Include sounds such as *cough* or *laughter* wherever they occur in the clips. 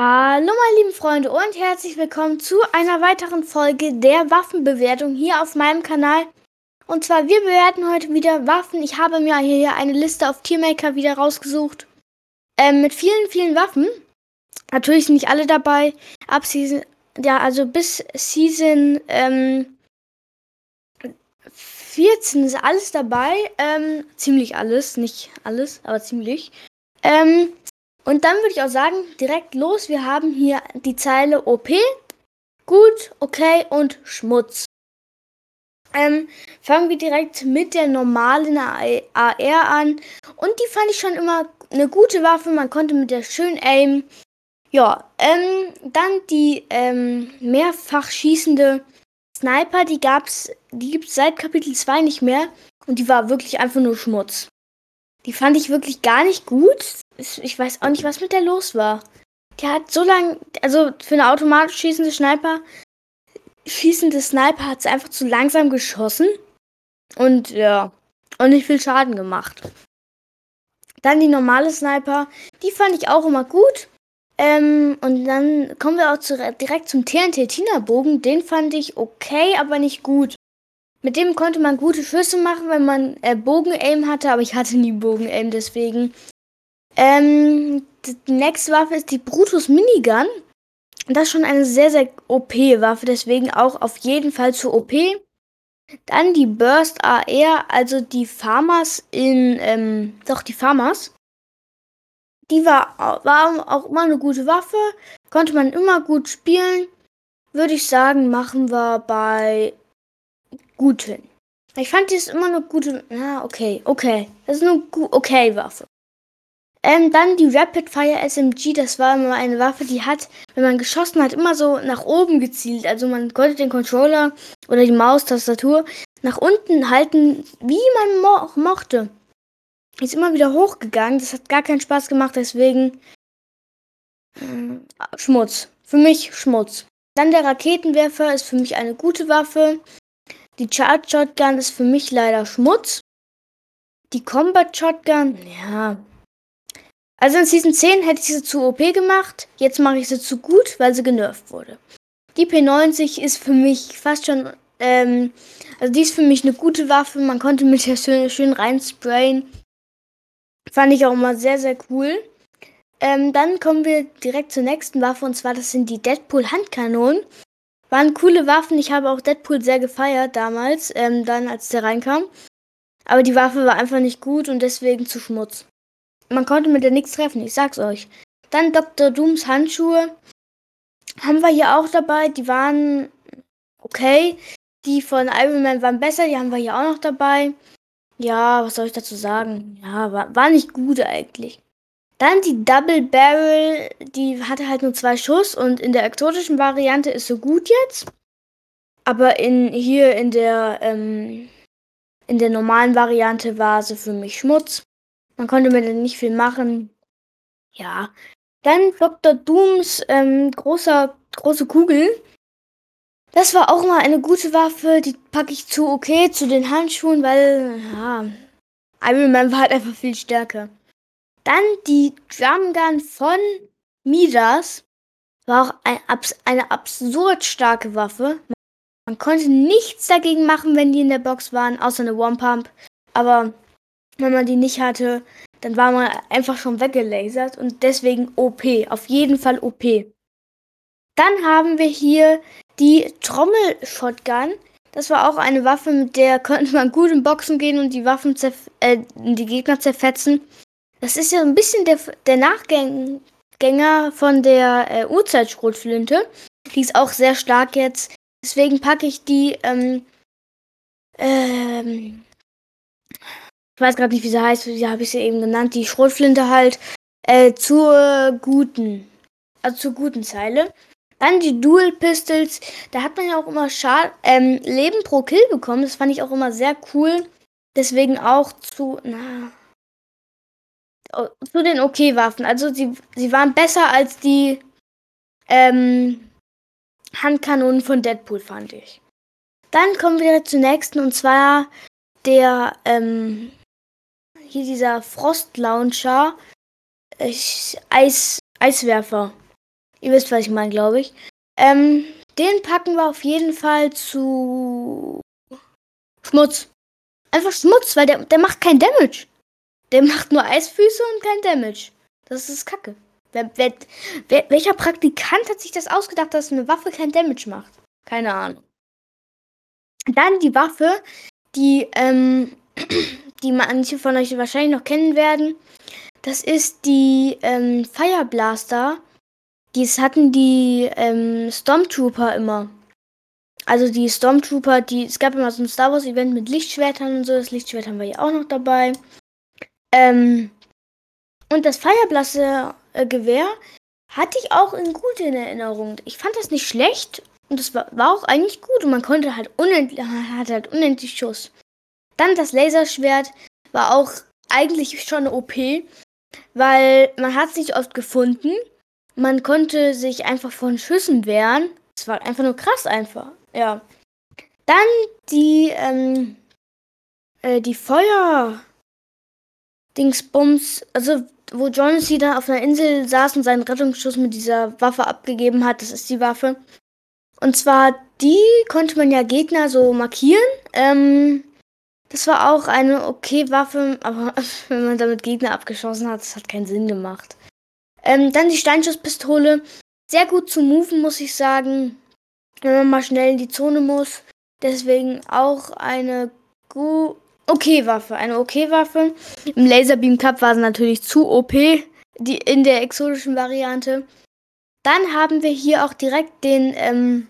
Hallo meine lieben Freunde und herzlich willkommen zu einer weiteren Folge der Waffenbewertung hier auf meinem Kanal. Und zwar, wir bewerten heute wieder Waffen. Ich habe mir hier eine Liste auf Tiermaker wieder rausgesucht. Ähm, mit vielen, vielen Waffen. Natürlich sind nicht alle dabei. Ab Season, ja, also bis Season ähm, 14 ist alles dabei. Ähm, ziemlich alles, nicht alles, aber ziemlich. Ähm, und dann würde ich auch sagen, direkt los. Wir haben hier die Zeile OP, gut, okay und Schmutz. Ähm, fangen wir direkt mit der normalen AR an. Und die fand ich schon immer eine gute Waffe. Man konnte mit der schön aimen. Ja, ähm, dann die ähm, mehrfach schießende Sniper, die gab's, die gibt's seit Kapitel 2 nicht mehr. Und die war wirklich einfach nur Schmutz. Die fand ich wirklich gar nicht gut. Ich weiß auch nicht, was mit der los war. Der hat so lange, also für eine automatisch schießende Sniper, schießende Sniper hat sie einfach zu langsam geschossen. Und ja, und nicht viel Schaden gemacht. Dann die normale Sniper, die fand ich auch immer gut. Ähm, und dann kommen wir auch zu, direkt zum TNT-Tina-Bogen. Den fand ich okay, aber nicht gut. Mit dem konnte man gute Schüsse machen, wenn man äh, Bogen-Aim hatte, aber ich hatte nie Bogen-Aim, deswegen. Ähm, die nächste Waffe ist die Brutus Minigun. Das ist schon eine sehr, sehr OP-Waffe, deswegen auch auf jeden Fall zu OP. Dann die Burst AR, also die Farmers in, ähm, doch die Farmers. Die war, war auch immer eine gute Waffe, konnte man immer gut spielen. Würde ich sagen, machen wir bei gut hin. Ich fand die ist immer eine gute. Na, okay, okay. Das ist eine okay Waffe. Ähm, dann die Rapid Fire SMG, das war immer eine Waffe, die hat, wenn man geschossen hat, immer so nach oben gezielt. Also man konnte den Controller oder die Maustastatur nach unten halten, wie man mo mochte. Ist immer wieder hochgegangen, das hat gar keinen Spaß gemacht, deswegen äh, Schmutz. Für mich Schmutz. Dann der Raketenwerfer ist für mich eine gute Waffe. Die Charge Shotgun ist für mich leider Schmutz. Die Combat Shotgun, ja. Also in Season 10 hätte ich sie zu OP gemacht. Jetzt mache ich sie zu gut, weil sie genervt wurde. Die P90 ist für mich fast schon, ähm, also die ist für mich eine gute Waffe. Man konnte mit der schön, schön reinsprayen. Fand ich auch immer sehr, sehr cool. Ähm, dann kommen wir direkt zur nächsten Waffe und zwar das sind die Deadpool Handkanonen. Waren coole Waffen. Ich habe auch Deadpool sehr gefeiert damals, ähm, dann als der reinkam. Aber die Waffe war einfach nicht gut und deswegen zu Schmutz. Man konnte mit der nichts treffen, ich sag's euch. Dann Dr. Dooms Handschuhe. Haben wir hier auch dabei. Die waren okay. Die von Iron Man waren besser, die haben wir hier auch noch dabei. Ja, was soll ich dazu sagen? Ja, war, war nicht gut eigentlich. Dann die Double Barrel, die hatte halt nur zwei Schuss und in der exotischen Variante ist so gut jetzt. Aber in hier in der ähm, in der normalen Variante war sie für mich Schmutz. Man konnte mir dann nicht viel machen. Ja. Dann Dr. Dooms ähm, großer große Kugel. Das war auch mal eine gute Waffe. Die packe ich zu okay zu den Handschuhen, weil ja, Iron Man war halt einfach viel stärker. Dann die Drumgun von Midas. War auch ein, eine absurd starke Waffe. Man konnte nichts dagegen machen, wenn die in der Box waren, außer eine One Pump. Aber wenn man die nicht hatte, dann war man einfach schon weggelasert und deswegen OP. Auf jeden Fall OP. Dann haben wir hier die Trommel-Shotgun. Das war auch eine Waffe, mit der konnte man gut in Boxen gehen und die Waffen äh, die Gegner zerfetzen. Das ist ja ein bisschen der, der Nachgänger von der äh, Urzeitschrotflinte. Die ist auch sehr stark jetzt. Deswegen packe ich die, ähm, ähm, ich weiß gerade nicht, wie sie heißt, wie habe ich sie eben genannt, die Schrotflinte halt, äh, zur guten, also zur guten Zeile. Dann die Dual Pistols, da hat man ja auch immer Schad ähm, Leben pro Kill bekommen. Das fand ich auch immer sehr cool. Deswegen auch zu, na, zu den Okay-Waffen. Also sie, sie waren besser als die ähm, Handkanonen von Deadpool, fand ich. Dann kommen wir zur nächsten und zwar der ähm, hier dieser Frost Launcher äh, Eis, Eiswerfer. Ihr wisst, was ich meine, glaube ich. Ähm, den packen wir auf jeden Fall zu Schmutz. Einfach Schmutz, weil der, der macht kein Damage. Der macht nur Eisfüße und kein Damage. Das ist kacke. Wer, wer, wer, welcher Praktikant hat sich das ausgedacht, dass eine Waffe kein Damage macht? Keine Ahnung. Dann die Waffe, die, ähm, *clears throat* die manche von euch wahrscheinlich noch kennen werden. Das ist die ähm, Fire Blaster. Dies hatten die ähm, Stormtrooper immer. Also die Stormtrooper, die, es gab immer so ein Star Wars Event mit Lichtschwertern und so. Das Lichtschwert haben wir hier auch noch dabei. Ähm, und das Fireblaster äh, Gewehr hatte ich auch in gut in Erinnerung. Ich fand das nicht schlecht und das war, war auch eigentlich gut und man konnte halt unendlich, hatte halt unendlich Schuss. Dann das Laserschwert war auch eigentlich schon OP, weil man hat es nicht oft gefunden. Man konnte sich einfach von Schüssen wehren. Es war einfach nur krass einfach. Ja. Dann die, ähm, äh, die Feuer. Dingsbums, also wo John C. da auf einer Insel saß und seinen Rettungsschuss mit dieser Waffe abgegeben hat, das ist die Waffe. Und zwar, die konnte man ja Gegner so markieren. Ähm, das war auch eine okay Waffe, aber *laughs* wenn man damit Gegner abgeschossen hat, das hat keinen Sinn gemacht. Ähm, dann die Steinschusspistole. Sehr gut zu moven, muss ich sagen. Wenn man mal schnell in die Zone muss. Deswegen auch eine gut okay Waffe. Eine okay Waffe. Im Laserbeam Cup war sie natürlich zu OP. Die in der exotischen Variante. Dann haben wir hier auch direkt den, ähm,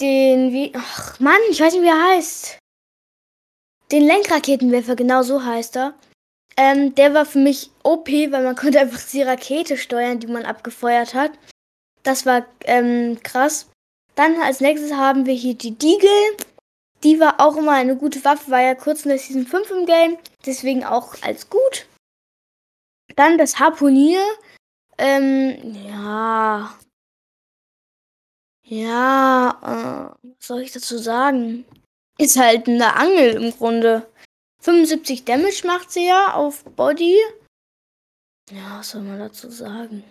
den, wie, ach Mann, ich weiß nicht, wie er heißt. Den Lenkraketenwerfer, genau so heißt er. Ähm, der war für mich OP, weil man *laughs* konnte einfach die Rakete steuern, die man abgefeuert hat. Das war ähm, krass. Dann als nächstes haben wir hier die Deagle. Die war auch immer eine gute Waffe, war ja kurz in der Season 5 im Game, deswegen auch als gut. Dann das Harpunier. Ähm, ja. Ja, äh, was soll ich dazu sagen? Ist halt eine Angel im Grunde. 75 Damage macht sie ja auf Body. Ja, was soll man dazu sagen?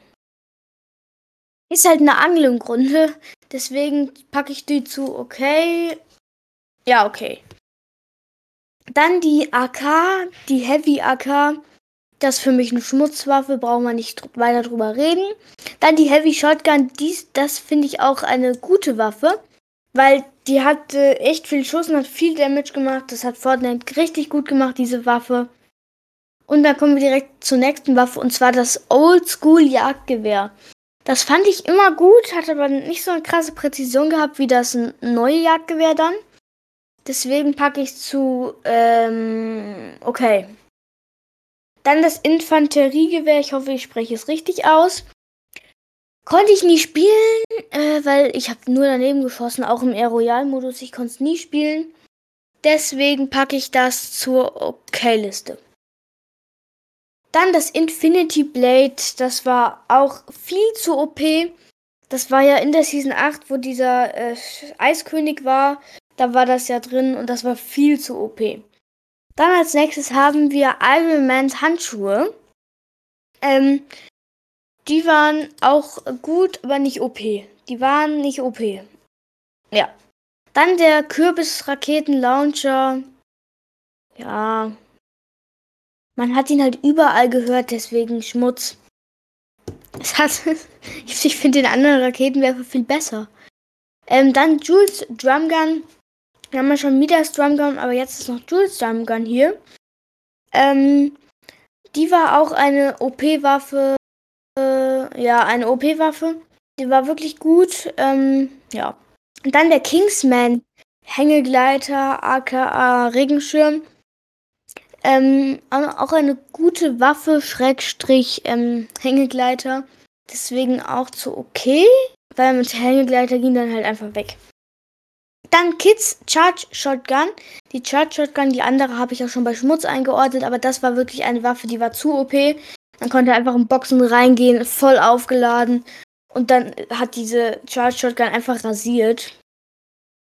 Ist halt eine Angel im Grunde. Deswegen packe ich die zu okay. Ja, okay. Dann die AK, die Heavy AK. Das ist für mich eine Schmutzwaffe, brauchen wir nicht weiter drüber reden. Dann die Heavy Shotgun, dies, das finde ich auch eine gute Waffe, weil die hat äh, echt viel Schuss und hat viel Damage gemacht. Das hat Fortnite richtig gut gemacht, diese Waffe. Und dann kommen wir direkt zur nächsten Waffe und zwar das Old School Jagdgewehr. Das fand ich immer gut, hat aber nicht so eine krasse Präzision gehabt wie das neue Jagdgewehr dann. Deswegen packe ich zu, ähm, okay. Dann das Infanteriegewehr. Ich hoffe, ich spreche es richtig aus. Konnte ich nie spielen, äh, weil ich habe nur daneben geschossen, auch im Air Royal-Modus. Ich konnte es nie spielen. Deswegen packe ich das zur Okay-Liste. Dann das Infinity Blade. Das war auch viel zu OP. Das war ja in der Season 8, wo dieser äh, Eiskönig war. Da war das ja drin und das war viel zu OP. Dann als nächstes haben wir Iron Mans Handschuhe. Ähm, die waren auch gut, aber nicht OP. Die waren nicht OP. Ja. Dann der Kürbis-Raketen-Launcher. Ja. Man hat ihn halt überall gehört, deswegen Schmutz. Es hat, *laughs* ich finde den anderen Raketenwerfer viel besser. Ähm, dann Jules Drumgun. Wir haben ja schon Midas Drumgun, aber jetzt ist noch Jules Drumgun hier. Ähm, die war auch eine OP-Waffe. Ja, eine OP-Waffe. Die war wirklich gut. Ähm, ja. Und dann der Kingsman Hängegleiter, aka Regenschirm. Ähm, auch eine gute Waffe, Schrägstrich, ähm, Hängegleiter. Deswegen auch zu okay, weil mit Hängegleiter ging dann halt einfach weg. Dann Kids Charge Shotgun. Die Charge Shotgun, die andere habe ich auch schon bei Schmutz eingeordnet, aber das war wirklich eine Waffe, die war zu OP. Man konnte einfach in Boxen reingehen, voll aufgeladen. Und dann hat diese Charge Shotgun einfach rasiert.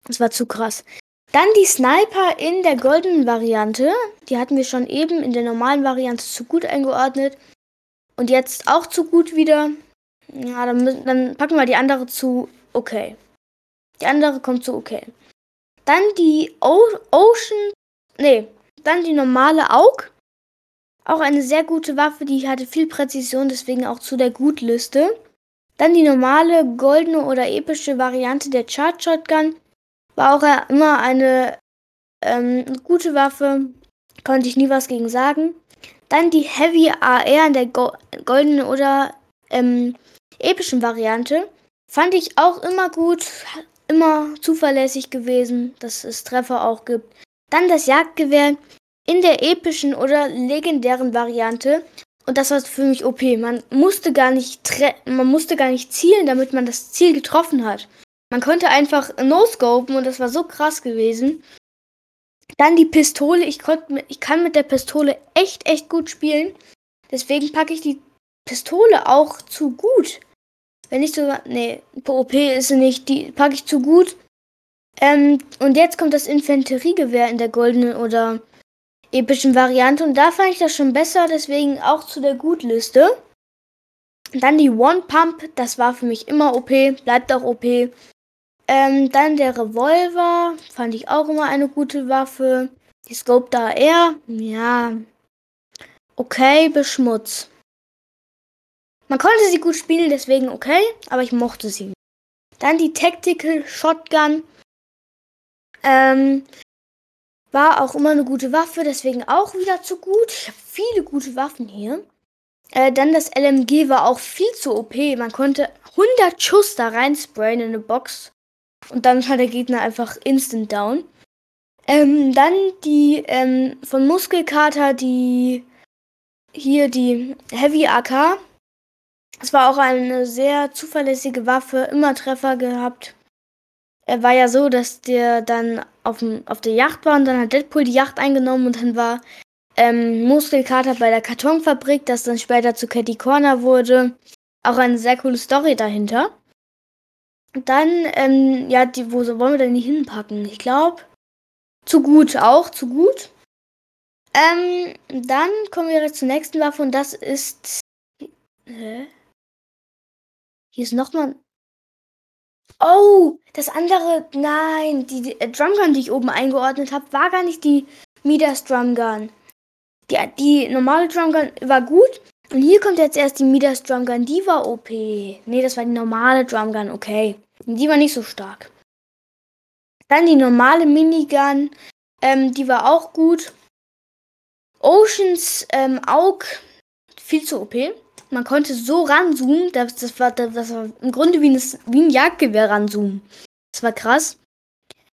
Das war zu krass. Dann die Sniper in der goldenen Variante. Die hatten wir schon eben in der normalen Variante zu gut eingeordnet. Und jetzt auch zu gut wieder. Ja, dann, dann packen wir die andere zu okay. Die andere kommt zu okay. Dann die o Ocean. Nee, dann die normale Aug. Auch eine sehr gute Waffe, die hatte viel Präzision, deswegen auch zu der Gutliste. Dann die normale goldene oder epische Variante der Charge Shotgun. War auch immer eine ähm, gute Waffe. Konnte ich nie was gegen sagen. Dann die Heavy AR in der Go goldenen oder ähm, epischen Variante. Fand ich auch immer gut. Immer zuverlässig gewesen, dass es Treffer auch gibt. Dann das Jagdgewehr in der epischen oder legendären Variante. Und das war für mich OP. Man musste gar nicht man musste gar nicht zielen, damit man das Ziel getroffen hat. Man konnte einfach no-scopen und das war so krass gewesen. Dann die Pistole. Ich, konnte, ich kann mit der Pistole echt, echt gut spielen. Deswegen packe ich die Pistole auch zu gut. Wenn nicht sogar. Nee, OP ist sie nicht. Die packe ich zu gut. Ähm, und jetzt kommt das Infanteriegewehr in der goldenen oder epischen Variante. Und da fand ich das schon besser, deswegen auch zu der Gutliste. Dann die One Pump, das war für mich immer OP, bleibt auch OP. Ähm, dann der Revolver, fand ich auch immer eine gute Waffe. Die Scope da eher, ja, okay, beschmutz. Man konnte sie gut spielen, deswegen okay, aber ich mochte sie. Dann die Tactical Shotgun. Ähm, war auch immer eine gute Waffe, deswegen auch wieder zu gut. Ich habe viele gute Waffen hier. Äh, dann das LMG war auch viel zu OP. Man konnte 100 Schuss da reinsprayen in eine Box. Und dann war der Gegner einfach instant down. Ähm, dann die ähm, von Muskelkater, die hier die Heavy AK. Es war auch eine sehr zuverlässige Waffe, immer Treffer gehabt. Er war ja so, dass der dann auf, dem, auf der Yacht war und dann hat Deadpool die Yacht eingenommen und dann war ähm, Muskelkater bei der Kartonfabrik, das dann später zu Catty Corner wurde. Auch eine sehr coole Story dahinter. Dann, ähm, ja, die, wo wollen wir denn die hinpacken? Ich glaube, zu gut auch, zu gut. Ähm, dann kommen wir direkt zur nächsten Waffe und das ist. Hä? Hier ist nochmal. Oh, das andere. Nein, die, äh, Drumgun, die ich oben eingeordnet habe, war gar nicht die Midas Drumgun. Die, die normale Drumgun war gut. Und hier kommt jetzt erst die Midas Drumgun. Die war OP. Nee, das war die normale Drumgun. Okay. Die war nicht so stark. Dann die normale Minigun. Ähm, die war auch gut. Oceans ähm, Aug. Viel zu OP. Man konnte so ranzoomen. Das, das, war, das war im Grunde wie ein, wie ein Jagdgewehr ranzoomen. Das war krass.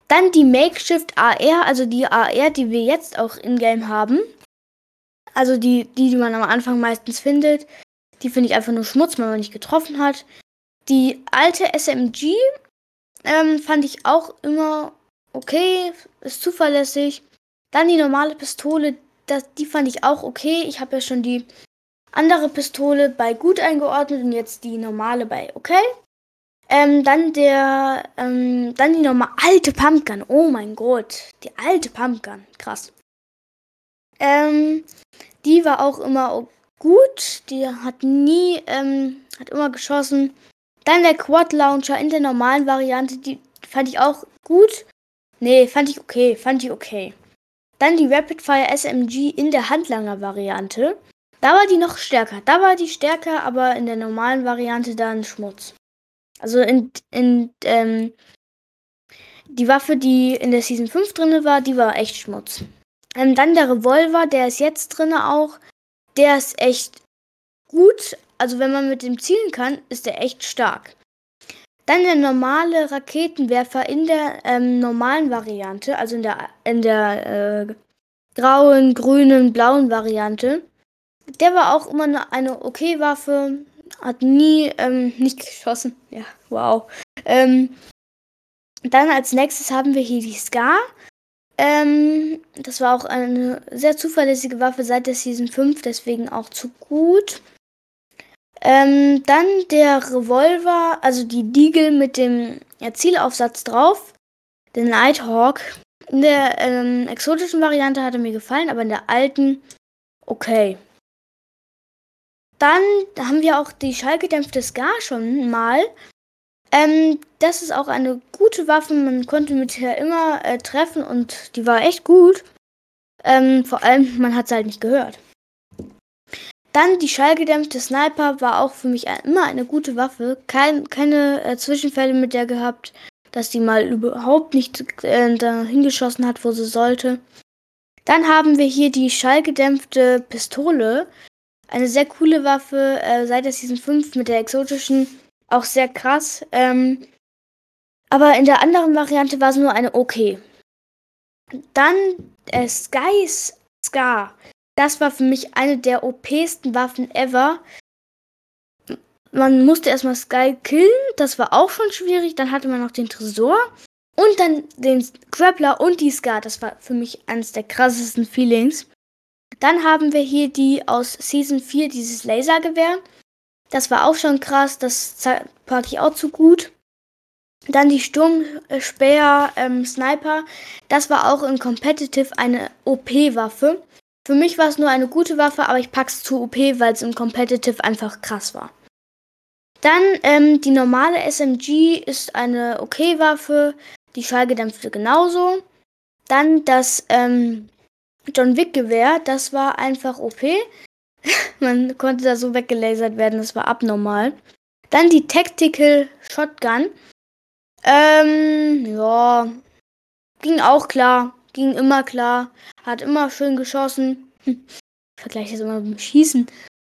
Dann die Makeshift AR, also die AR, die wir jetzt auch in-game haben. Also die, die, die man am Anfang meistens findet. Die finde ich einfach nur Schmutz, wenn man nicht getroffen hat. Die alte SMG ähm, fand ich auch immer okay, ist zuverlässig. Dann die normale Pistole, das, die fand ich auch okay. Ich habe ja schon die andere Pistole bei gut eingeordnet und jetzt die normale bei okay. Ähm, dann der, ähm, dann die normale alte Pumpgun. Oh mein Gott, die alte Pumpgun, krass. Ähm, die war auch immer gut. Die hat nie, ähm, hat immer geschossen. Dann der Quad Launcher in der normalen Variante, die fand ich auch gut. Nee, fand ich okay, fand ich okay. Dann die Rapid Fire SMG in der Handlanger Variante. Da war die noch stärker. Da war die stärker, aber in der normalen Variante dann Schmutz. Also in, in ähm, die Waffe, die in der Season 5 drin war, die war echt Schmutz. Ähm, dann der Revolver, der ist jetzt drin auch. Der ist echt gut. Also wenn man mit dem zielen kann, ist der echt stark. Dann der normale Raketenwerfer in der ähm, normalen Variante, also in der, in der äh, grauen, grünen, blauen Variante. Der war auch immer eine, eine okay Waffe. Hat nie ähm, nicht geschossen. Ja, wow. Ähm, dann als nächstes haben wir hier die Scar. Ähm, das war auch eine sehr zuverlässige Waffe seit der Season 5, deswegen auch zu gut. Ähm, dann der Revolver, also die Deagle mit dem ja, Zielaufsatz drauf. Der Nighthawk. In der ähm, exotischen Variante hat er mir gefallen, aber in der alten okay. Dann haben wir auch die schallgedämpfte Scar schon mal. Ähm, das ist auch eine gute Waffe. Man konnte mit der immer äh, treffen und die war echt gut. Ähm, vor allem, man hat es halt nicht gehört. Dann die schallgedämpfte Sniper war auch für mich immer eine gute Waffe. Kein, keine äh, Zwischenfälle mit der gehabt, dass die mal überhaupt nicht äh, dahin geschossen hat, wo sie sollte. Dann haben wir hier die schallgedämpfte Pistole. Eine sehr coole Waffe, äh, seit der Season 5 mit der exotischen. Auch sehr krass. Ähm, aber in der anderen Variante war es nur eine okay. Dann äh, Sky Scar. Das war für mich eine der OP-sten Waffen ever. Man musste erstmal Sky killen, das war auch schon schwierig. Dann hatte man noch den Tresor und dann den Grappler und die Scar. Das war für mich eines der krassesten Feelings. Dann haben wir hier die aus Season 4, dieses Lasergewehr. Das war auch schon krass, das packe ich auch zu gut. Dann die Sturmspeer ähm, Sniper. Das war auch in Competitive eine OP-Waffe. Für mich war es nur eine gute Waffe, aber ich pack's zu OP, weil es im Competitive einfach krass war. Dann ähm, die normale SMG ist eine OK-Waffe, die Schallgedämpfte genauso. Dann das ähm, John Wick Gewehr, das war einfach OP. *laughs* Man konnte da so weggelasert werden, das war abnormal. Dann die Tactical Shotgun. Ähm, ja, ging auch klar, ging immer klar, hat immer schön geschossen. Hm. Ich vergleiche das immer mit dem Schießen.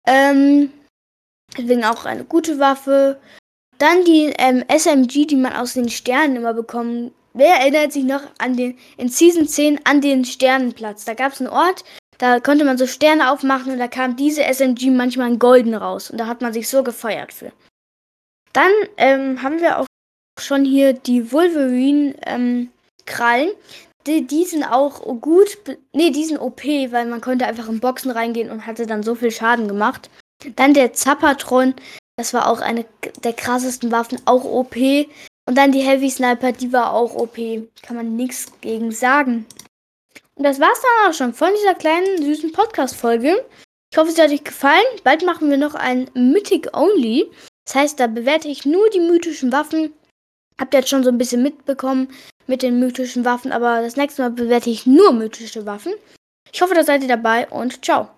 Ähm, deswegen auch eine gute Waffe. Dann die ähm, SMG, die man aus den Sternen immer bekommen Wer erinnert sich noch an den, in Season 10 an den Sternenplatz? Da gab es einen Ort, da konnte man so Sterne aufmachen und da kam diese SMG manchmal in golden raus. Und da hat man sich so gefeiert für. Dann ähm, haben wir auch schon hier die Wolverine-Krallen. Ähm, die, die sind auch gut. Ne, die sind OP, weil man konnte einfach in Boxen reingehen und hatte dann so viel Schaden gemacht. Dann der Zapatron. Das war auch eine der krassesten Waffen, auch OP. Und dann die Heavy Sniper, die war auch OP. Kann man nichts gegen sagen. Und das war's dann auch schon von dieser kleinen, süßen Podcast-Folge. Ich hoffe, es hat euch gefallen. Bald machen wir noch ein Mythic Only. Das heißt, da bewerte ich nur die mythischen Waffen. Habt ihr jetzt schon so ein bisschen mitbekommen mit den mythischen Waffen, aber das nächste Mal bewerte ich nur mythische Waffen. Ich hoffe, da seid ihr dabei und ciao.